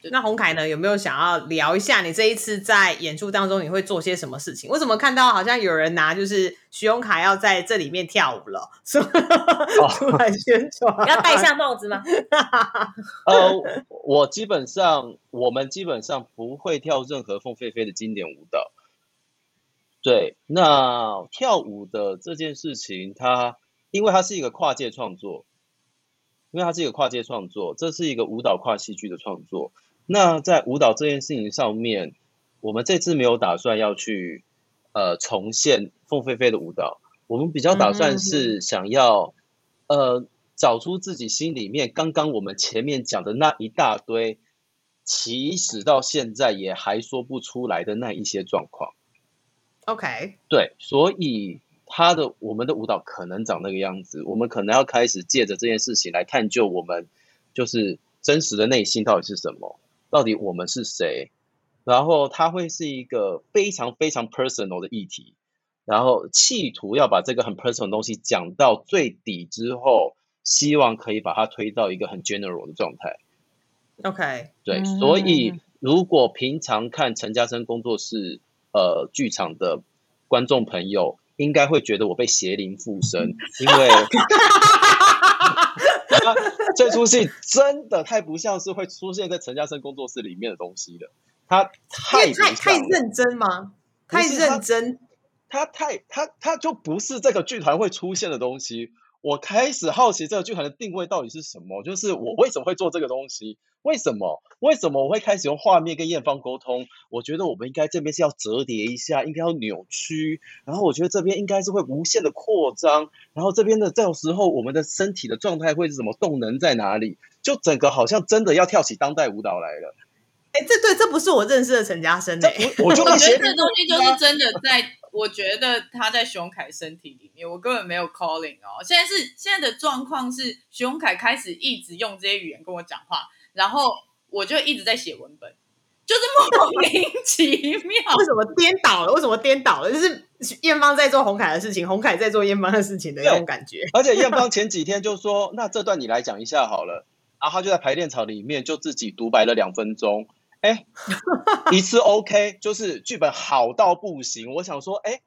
Speaker 2: 那洪凯呢？有没有想要聊一下你这一次在演出当中你会做些什么事情？我怎么看到好像有人拿就是徐宏凯要在这里面跳舞了，出来 宣传？
Speaker 1: 要戴下帽子吗？
Speaker 3: 呃，我基本上我们基本上不会跳任何凤飞飞的经典舞蹈。对，那跳舞的这件事情，它因为它是一个跨界创作，因为它是一个跨界创作，这是一个舞蹈跨戏剧的创作。那在舞蹈这件事情上面，我们这次没有打算要去呃重现凤飞飞的舞蹈，我们比较打算是想要呃找出自己心里面刚刚我们前面讲的那一大堆，起始到现在也还说不出来的那一些状况。
Speaker 2: OK，
Speaker 3: 对，所以他的我们的舞蹈可能长那个样子，我们可能要开始借着这件事情来探究我们就是真实的内心到底是什么。到底我们是谁？然后它会是一个非常非常 personal 的议题，然后企图要把这个很 personal 的东西讲到最底之后，希望可以把它推到一个很 general 的状态。
Speaker 2: OK，
Speaker 3: 对，所以如果平常看陈嘉生工作室呃剧场的观众朋友，应该会觉得我被邪灵附身，因为。这出戏真的太不像是会出现在陈嘉生工作室里面的东西了，他太
Speaker 2: 太太认真吗？太认真，
Speaker 3: 他太他他就不是这个剧团会出现的东西。我开始好奇这个剧团的定位到底是什么，就是我为什么会做这个东西？为什么？为什么我会开始用画面跟艳芳沟通？我觉得我们应该这边是要折叠一下，应该要扭曲，然后我觉得这边应该是会无限的扩张，然后这边的这种时候，我们的身体的状态会是什么？动能在哪里？就整个好像真的要跳起当代舞蹈来了。
Speaker 2: 哎，这对，这不是我认识的陈嘉生
Speaker 3: 哎，我就
Speaker 4: 觉得这东西就是真的在。我觉得他在熊凯身体里面，我根本没有 calling 哦。现在是现在的状况是，熊凯开始一直用这些语言跟我讲话，然后我就一直在写文本，就是莫名其妙。
Speaker 2: 为什么颠倒了？为什么颠倒了？就是艳芳在做红凯的事情，红凯在做艳芳的事情的那种感觉。
Speaker 3: 而且艳芳前几天就说：“ 那这段你来讲一下好了。”然后他就在排练场里面就自己独白了两分钟。哎，一次 OK，就是剧本好到不行。我想说，哎，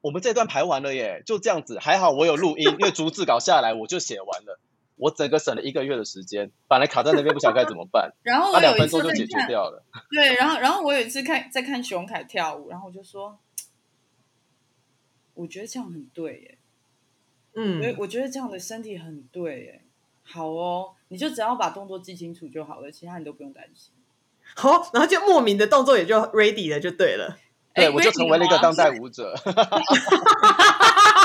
Speaker 3: 我们这段排完了耶，就这样子，还好我有录音，因为逐字稿下来我就写完了，我整个省了一个月的时间，本来卡在那边不晓得该怎么办，
Speaker 4: 然后
Speaker 3: 两分钟就解决掉了。
Speaker 4: 对，然后然后我有一次看在看熊凯跳舞，然后我就说，我觉得这样很对耶，嗯，我我觉得这样的身体很对耶，好哦，你就只要把动作记清楚就好了，其他你都不用担心。
Speaker 2: 好，然后就莫名的动作也就 ready 了，就对了。
Speaker 3: 对，我就成为了一个当代舞者。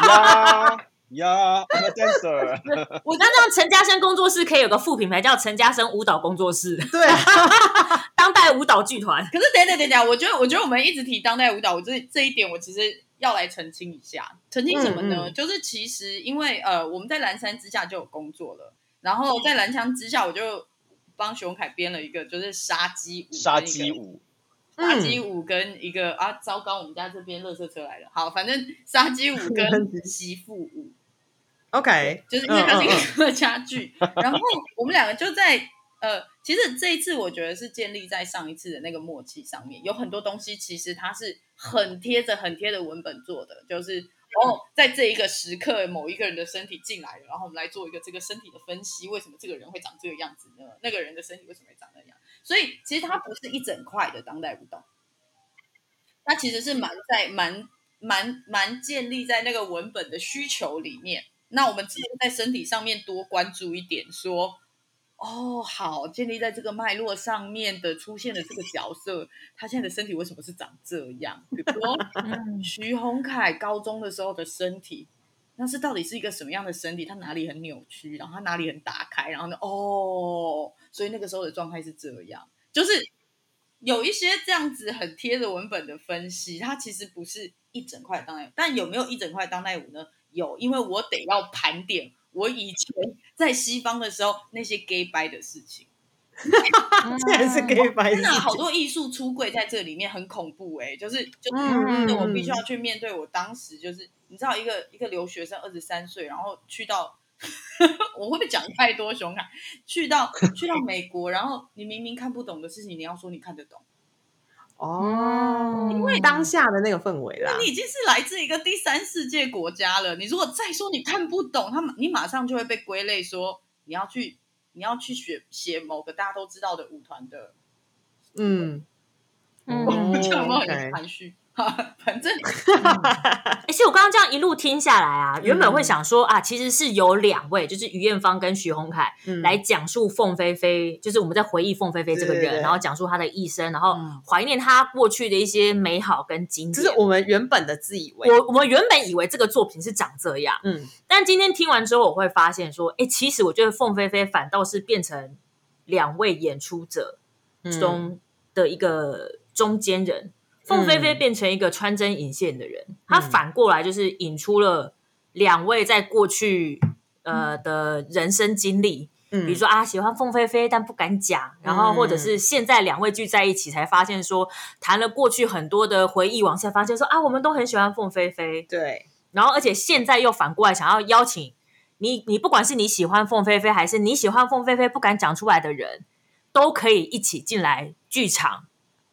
Speaker 3: 呀呀，dancer。
Speaker 1: 我刚刚陈嘉生工作室可以有个副品牌叫陈嘉生舞蹈工作室。
Speaker 2: 对啊，
Speaker 1: 当代舞蹈剧团。
Speaker 4: 可是等等等等，我觉得我觉得我们一直提当代舞蹈，我这这一点我其实要来澄清一下，澄清什么呢？
Speaker 2: 嗯嗯
Speaker 4: 就是其实因为呃我们在蓝山之下就有工作了，然后在蓝山之下我就帮熊凯编了一个就是杀鸡舞，
Speaker 3: 杀鸡。舞，
Speaker 4: 杀鸡舞跟一个、啊，糟糕，我们家这边垃圾车来了。好，反正杀鸡舞跟 媳妇舞
Speaker 2: ，OK，
Speaker 4: 就是因为它是一个客家剧，然后我们两个就在呃，其实这一次我觉得是建立在上一次的那个默契上面，有很多东西其实它是很贴着很贴着文本做的，就是哦，在这一个时刻，某一个人的身体进来了，然后我们来做一个这个身体的分析，为什么这个人会长这个样子呢？那个人的身体为什么会长那样？所以其实它不是一整块的当代舞蹈，它其实是蛮在蛮蛮蛮建立在那个文本的需求里面。那我们只是在身体上面多关注一点，说哦，好，建立在这个脉络上面的出现的这个角色，他现在的身体为什么是长这样？比如 徐宏凯高中的时候的身体，那是到底是一个什么样的身体？他哪里很扭曲，然后他哪里很打开，然后呢，哦，所以那个时候的状态是这样，就是有一些这样子很贴着文本的分析，它其实不是一整块当代舞，但有没有一整块当代舞呢？有，因为我得要盘点我以前在西方的时候那些 gay 掰的事情。
Speaker 2: 这也是 gay 掰
Speaker 4: 真的好多艺术出柜在这里面很恐怖哎、就是就是
Speaker 2: 嗯
Speaker 4: 就是我必须要去面对我当时就是你知道一个一个留学生二十三岁，然后去到 我会不会讲太多熊感？去到去到美国，然后你明明看不懂的事情，你要说你看得懂，
Speaker 2: 哦，因为
Speaker 1: 嗯
Speaker 2: 当下的那个氛围啦
Speaker 4: 你，已经是来自一个第三世界国家了。你如果再说你看不懂，他们你马上就会被归类说你要去你要去学写某个大家都知道的舞团的，
Speaker 2: 嗯，
Speaker 1: 嗯
Speaker 2: 哦
Speaker 4: 这样有没有很含蓄？反正
Speaker 1: 而且我刚刚这样一路听下来啊，原本
Speaker 2: 嗯
Speaker 1: 会想说啊，其实是有两位，就是于艳芳跟徐宏凯
Speaker 2: 嗯。
Speaker 1: 来讲述凤飞飞，就是我们在回忆凤飞飞这个人，然后讲述她的一生，然后
Speaker 2: 嗯。
Speaker 1: 怀念她过去的一些美好跟经典。
Speaker 2: 这是我们原本的自以为，
Speaker 1: 我我们原本以为这个作品是长这样，
Speaker 2: 嗯。
Speaker 1: 但今天听完之后，我会发现说，哎，其实我觉得凤飞飞反倒是变成两位演出者
Speaker 2: 嗯。
Speaker 1: 中的一个中间人。凤飞飞变成一个穿针引线的人，他反过来就是引出了两位在过去呃的人生经历，
Speaker 2: 嗯。
Speaker 1: 比如说啊喜欢凤飞飞但不敢讲，然后或者是现在两位聚在一起才发现说谈了过去很多的回忆往下发现说啊我们都很喜欢凤飞飞，
Speaker 2: 对，
Speaker 1: 然后而且现在又反过来想要邀请你，你不管是你喜欢凤飞飞，还是你喜欢凤飞飞不敢讲出来的人，都可以一起进来剧场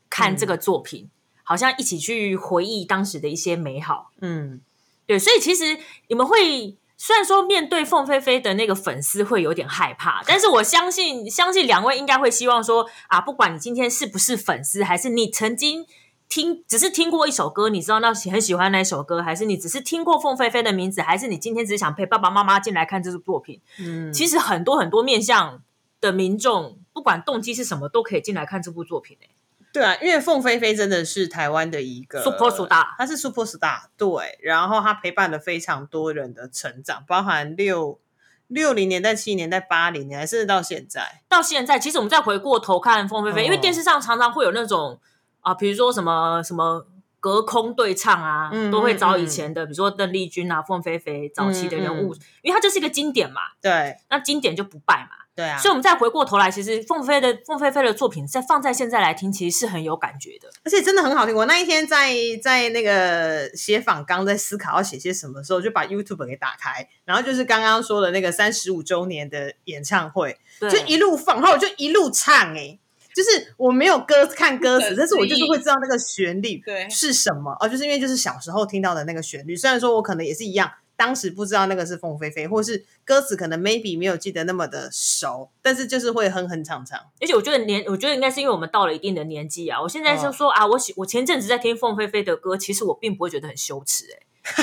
Speaker 1: 看这个作品，好像一起去回忆当时的一些美好。
Speaker 2: 嗯
Speaker 1: 对，所以其实你们会虽然说面对凤飞飞的那个粉丝会有点害怕，但是我相信，相信两位应该会希望说啊，不管你今天是不是粉丝，还是你曾经听只是听过一首歌，你知道那很喜欢那首歌，还是你只是听过凤飞飞的名字，还是你今天只想陪爸爸妈妈进来看这部作品，
Speaker 2: 嗯，
Speaker 1: 其实很多很多面向的民众，不管动机是什么，都可以进来看这部作品、欸、
Speaker 2: 对啊，因为凤飞飞真的是台湾的一个
Speaker 1: Super star
Speaker 2: 她是 super star，对，然后她陪伴了非常多人的成长，包含六六零年代、七零年代、八零年代，甚至到现在，
Speaker 1: 到现在，其实我们再回过头看凤飞飞，
Speaker 2: 哦
Speaker 1: 因为电视上常常会有那种啊，比如说什么什么隔空对唱啊，
Speaker 2: 嗯
Speaker 1: 都会找以前的，比如说邓丽君啊、凤飞飞早期的人物，因为它就是一个经典嘛，
Speaker 2: 对。
Speaker 1: 那经典就不败嘛。
Speaker 2: 对啊，
Speaker 1: 所以我们再回过头来，其实凤飞的凤飞飞的作品，在放在现在来听，其实是很有感觉的。
Speaker 2: 而且真的很好听。我那一天在在那个写访刚，在思考要写些什么时候，就把 YouTube 给打开，然后就是刚刚说的那个三十五周年的演唱会，就一路放，然后我就一路唱、欸，就是我没有歌看歌词，但是我就是会知道那个旋律
Speaker 4: 对
Speaker 2: 是什么哦，就是因为就是小时候听到的那个旋律，虽然说我可能也是一样。当时不知道那个是凤飞飞，或是歌词可能 maybe 没有记得那么的熟，但是就是会哼哼唱唱。
Speaker 1: 而且我觉得年，我觉得应该是因为我们到了一定的年纪啊。我现在就说、啊，我喜我前阵子在听凤飞飞的歌，其实我并不会觉得很羞耻、欸，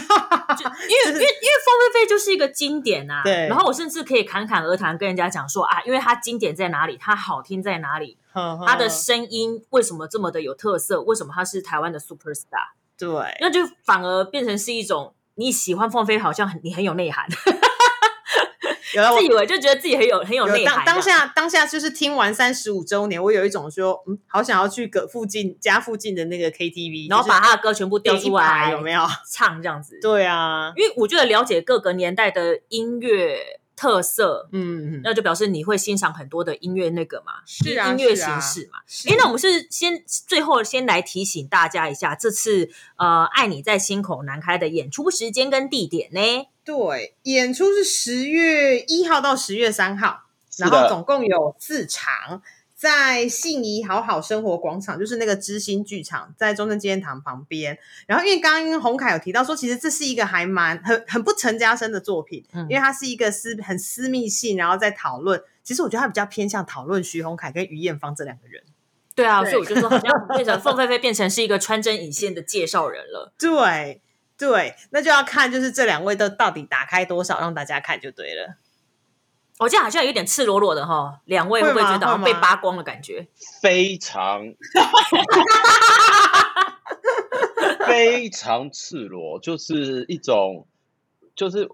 Speaker 1: 就因为 因为因为凤飞飞就是一个经典啊。
Speaker 2: 对
Speaker 1: 然后我甚至可以侃侃而谈，跟人家讲说啊，因为它经典在哪里，它好听在哪里，
Speaker 2: 它
Speaker 1: 它的声音为什么这么的有特色，为什么它是台湾的 super star，
Speaker 2: 对，
Speaker 1: 那就反而变成是一种你喜欢凤飞，好像很你很有内涵。
Speaker 2: 有
Speaker 1: 自以为就觉得自己很有很有
Speaker 2: 有
Speaker 1: 内涵
Speaker 2: 当当下当下就是听完三十五周年，我有一种说，嗯，好想要去隔附近家附近的那个 KTV，
Speaker 1: 然后把他的歌全部调出来，
Speaker 2: 有没有？
Speaker 1: 唱这样子？
Speaker 2: 对啊，
Speaker 1: 因为我觉得了解各个年代的音乐特色，
Speaker 2: 嗯，
Speaker 1: 那就表示你会欣赏很多的音乐那个嘛，
Speaker 2: 是啊
Speaker 1: 音乐形式嘛。
Speaker 2: 是
Speaker 1: 诶，那我们是先最后先来提醒大家一下，这次呃《爱你在心口难开》的演出时间跟地点呢？
Speaker 2: 对，演出是十月一号到十月三号，然后总共有四场，在信宜好好生活广场，就是那个知心剧场，在中正纪念堂旁边。然后因为刚刚洪凯有提到说，其实这是一个还蛮很很不成家生的作品，
Speaker 1: 嗯
Speaker 2: 因为它是一个私很私密性，然后在讨论。其实我觉得它比较偏向讨论徐洪凯跟于艳芳这两个人。
Speaker 1: 对啊，
Speaker 2: 对
Speaker 1: 所以我就说好像变成凤飞飞变成是一个穿针引线的介绍人了。
Speaker 2: 对对，那就要看就是这两位都到底打开多少让大家看就对了。
Speaker 1: 我这样好像有点赤裸裸的哈，两位会不会觉得好像被扒光的感觉？
Speaker 3: 非常 非常赤裸，就是一种，就是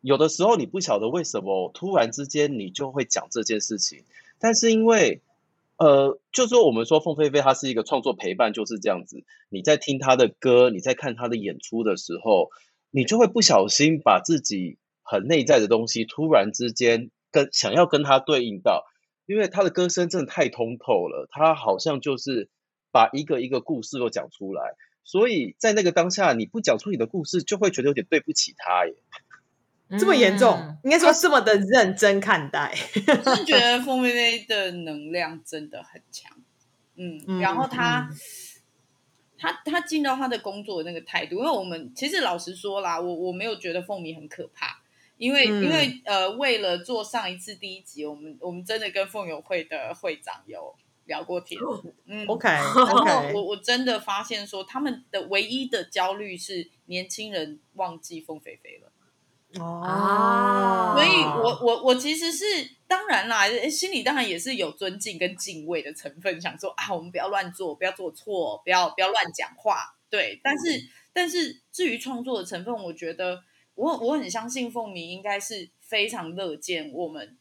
Speaker 3: 有的时候你不晓得为什么突然之间你就会讲这件事情，但是因为呃，就说我们说凤飞飞她是一个创作陪伴，就是这样子。你在听她的歌，你在看她的演出的时候，你就会不小心把自己很内在的东西突然之间跟想要跟他对应到。因为他的歌声真的太通透了，他好像就是把一个一个故事都讲出来，所以在那个当下，你不讲出你的故事，就会觉得有点对不起他耶。
Speaker 2: 这么严重，
Speaker 1: 嗯
Speaker 2: 应该说这么的认真看待。
Speaker 4: 我是觉得凤飞飞的能量真的很强，嗯，
Speaker 2: 嗯
Speaker 4: 然后他、
Speaker 2: 嗯
Speaker 4: 他他进到他的工作的那个态度，因为我们其实老实说啦，我我没有觉得凤迷很可怕，因为、
Speaker 2: 嗯
Speaker 4: 因为呃，为了做上一次第一集，我们我们真的跟凤友会的会长有聊过天，嗯
Speaker 2: OK
Speaker 4: 然后
Speaker 2: OK，
Speaker 4: 我我真的发现说，他们的唯一的焦虑是年轻人忘记凤飞飞了。
Speaker 1: 哦
Speaker 4: 所以我我我其实是当然啦，心里当然也是有尊敬跟敬畏的成分，想说啊，我们不要乱做，不要做错，不要不要乱讲话，对。但是但是至于创作的成分，我觉得我我很相信凤鸣应该是非常乐见我们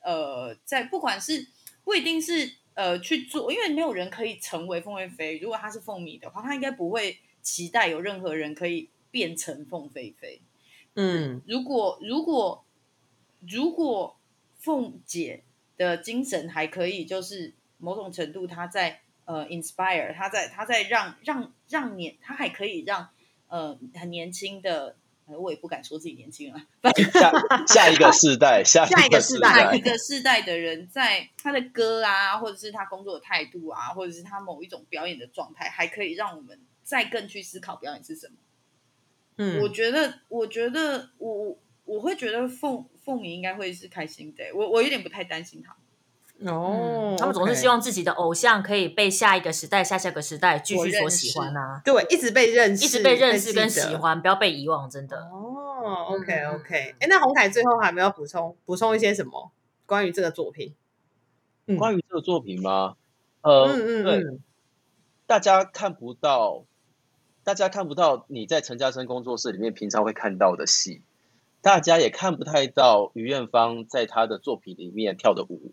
Speaker 4: 呃，在不管是不一定是呃去做，因为没有人可以成为凤飞飞。如果他是凤迷的话，他应该不会期待有任何人可以变成凤飞飞。
Speaker 2: 嗯
Speaker 4: 如果如果如果凤姐的精神还可以，就是某种程度她在呃 inspire，她在她在让让让年，她还可以让呃很年轻的，呃我也不敢说自己年轻了，
Speaker 3: 下下一个世代，下
Speaker 2: 下一个世代
Speaker 4: 下一，个世代的人，在他的歌啊，或者是他工作的态度啊，或者是他某一种表演的状态，还可以让我们再更去思考表演是什么。嗯我
Speaker 2: 嗯，
Speaker 4: 觉得，我觉得我我我会觉得凤凤鸣应该会是开心的，我我有点不太担心他。
Speaker 2: 哦
Speaker 1: 嗯，他们总是希望自己的偶像可以被下一个时代、下下个时代继续所喜欢啊，
Speaker 2: 对一直被认识，
Speaker 1: 一直被认识跟喜。欢，不要被遗忘，真的。
Speaker 2: 哦，OK
Speaker 1: 嗯
Speaker 2: OK，哎，那洪凯最后还没有补充补充一些什么关于这个作品？嗯
Speaker 3: 关于这个作品吗？呃，
Speaker 2: 嗯嗯
Speaker 3: 对，
Speaker 2: 嗯，
Speaker 3: 大家看不到，大家看不到你在陈嘉生工作室里面平常会看到的戏，大家也看不太到于艳芳在她的作品里面跳的舞。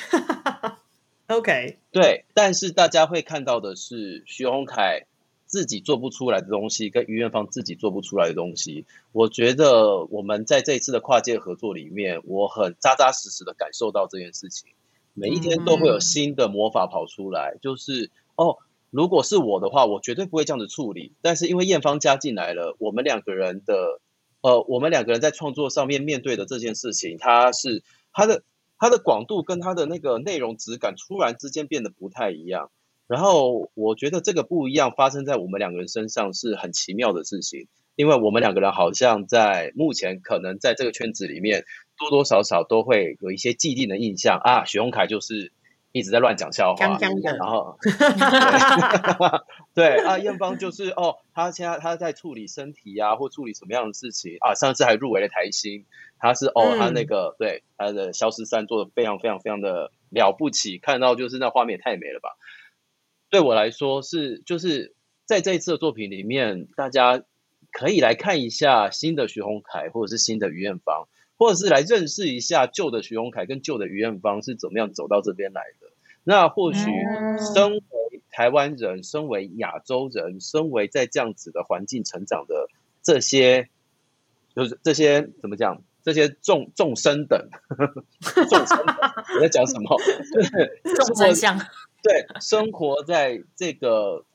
Speaker 2: OK，
Speaker 3: 对，但是大家会看到的是徐宏凯自己做不出来的东西，跟于艳芳自己做不出来的东西。我觉得我们在这一次的跨界合作里面，我很扎扎实实的感受到这件事情。每一天都会有新的魔法跑出来，就是哦，如果是我的话，我绝对不会这样子处理。但是因为艳芳加进来了，我们两个人的呃，我们两个人在创作上面面对的这件事情，它是它的它的广度跟它的那个内容质感突然之间变得不太一样。然后我觉得这个不一样发生在我们两个人身上是很奇妙的事情，因为我们两个人好像在目前可能在这个圈子里面多多少少都会有一些既定的印象。啊，许宏凯就是一直在乱讲笑话，然后 对对啊，艳芳就是哦，他现在他在处理身体啊，或处理什么样的事情啊，上次还入围了台星，他是哦，
Speaker 2: 嗯
Speaker 3: 他那个对他的消失三做的非常非常非常的了不起，看到就是那画面也太美了吧。对我来说是就是在这一次的作品里面，大家可以来看一下新的徐宏凯或者是新的于艳芳。或者是来认识一下旧的徐宏凯跟旧的于艳芳是怎么样走到这边来的。那或许身为台湾人，身为亚洲人，身为在这样子的环境成长的这些，就是这些怎么讲？这些众众生等，众生等，我在讲什么？
Speaker 1: 众生相。
Speaker 3: 对，生活在这个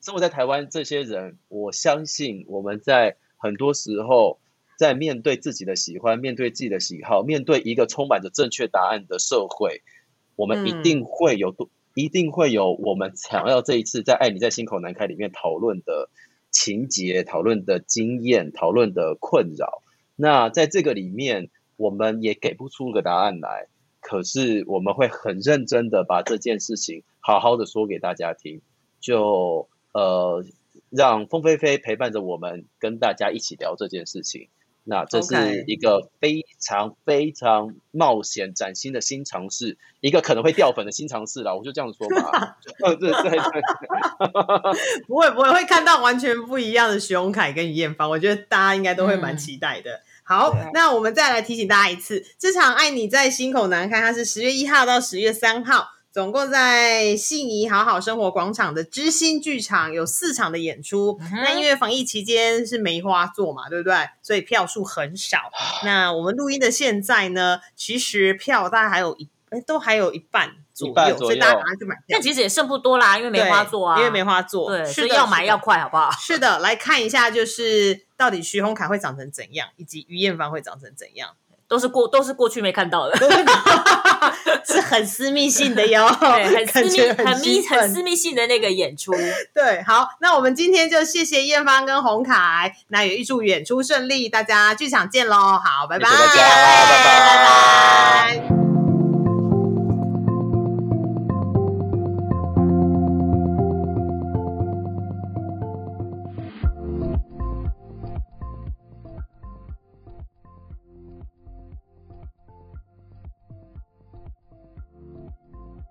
Speaker 3: 生活在台湾这些人，我相信我们在很多时候，在面对自己的喜欢，面对自己的喜好，面对一个充满着正确答案的社会，我们一定会有多，一定会有我们想要这一次在《爱你在心口难开》里面讨论的情节、讨论的经验、讨论的困扰。那在这个里面，我们也给不出个答案来。可是我们会很认真的把这件事情好好的说给大家听，就呃让凤飞飞陪伴着我们，跟大家一起聊这件事情。那这是一个非常非常冒险、崭新的新尝试，一个可能会掉粉的新尝试啦。我就这样说吧。对对对，
Speaker 2: 不会不会，会看到完全不一样的徐荣凯跟于艳芳，我觉得大家应该都会蛮期待的。好，那我们再来提醒大家一次，这场《爱你在心口难开》，它是十月一号到十月三号，总共在信宜好好生活广场的知心剧场有四场的演出。那因为防疫期间是梅花座嘛，对不对？所以票数很少。那我们录音的现在呢，其实票大概还有一，哎，都还有一半。左右，所以大家赶快去买票。
Speaker 1: 但其实也剩不多啦，因为梅花座啊，
Speaker 2: 因为梅花座，
Speaker 1: 对，所以要买要快，好不好？
Speaker 2: 是的，来看一下，就是到底徐宏凯会长成怎样，以及于艳芳会长成怎样，
Speaker 1: 都是过都是过去没看到的，
Speaker 2: 是很私密性的哟，
Speaker 1: 对，很私密、很密、很私密性的那个演出。
Speaker 2: 对，好，那我们今天就谢谢艳芳跟洪凯，那也预祝演出顺利，大家剧场见喽，好，拜拜，
Speaker 3: 拜拜，拜拜。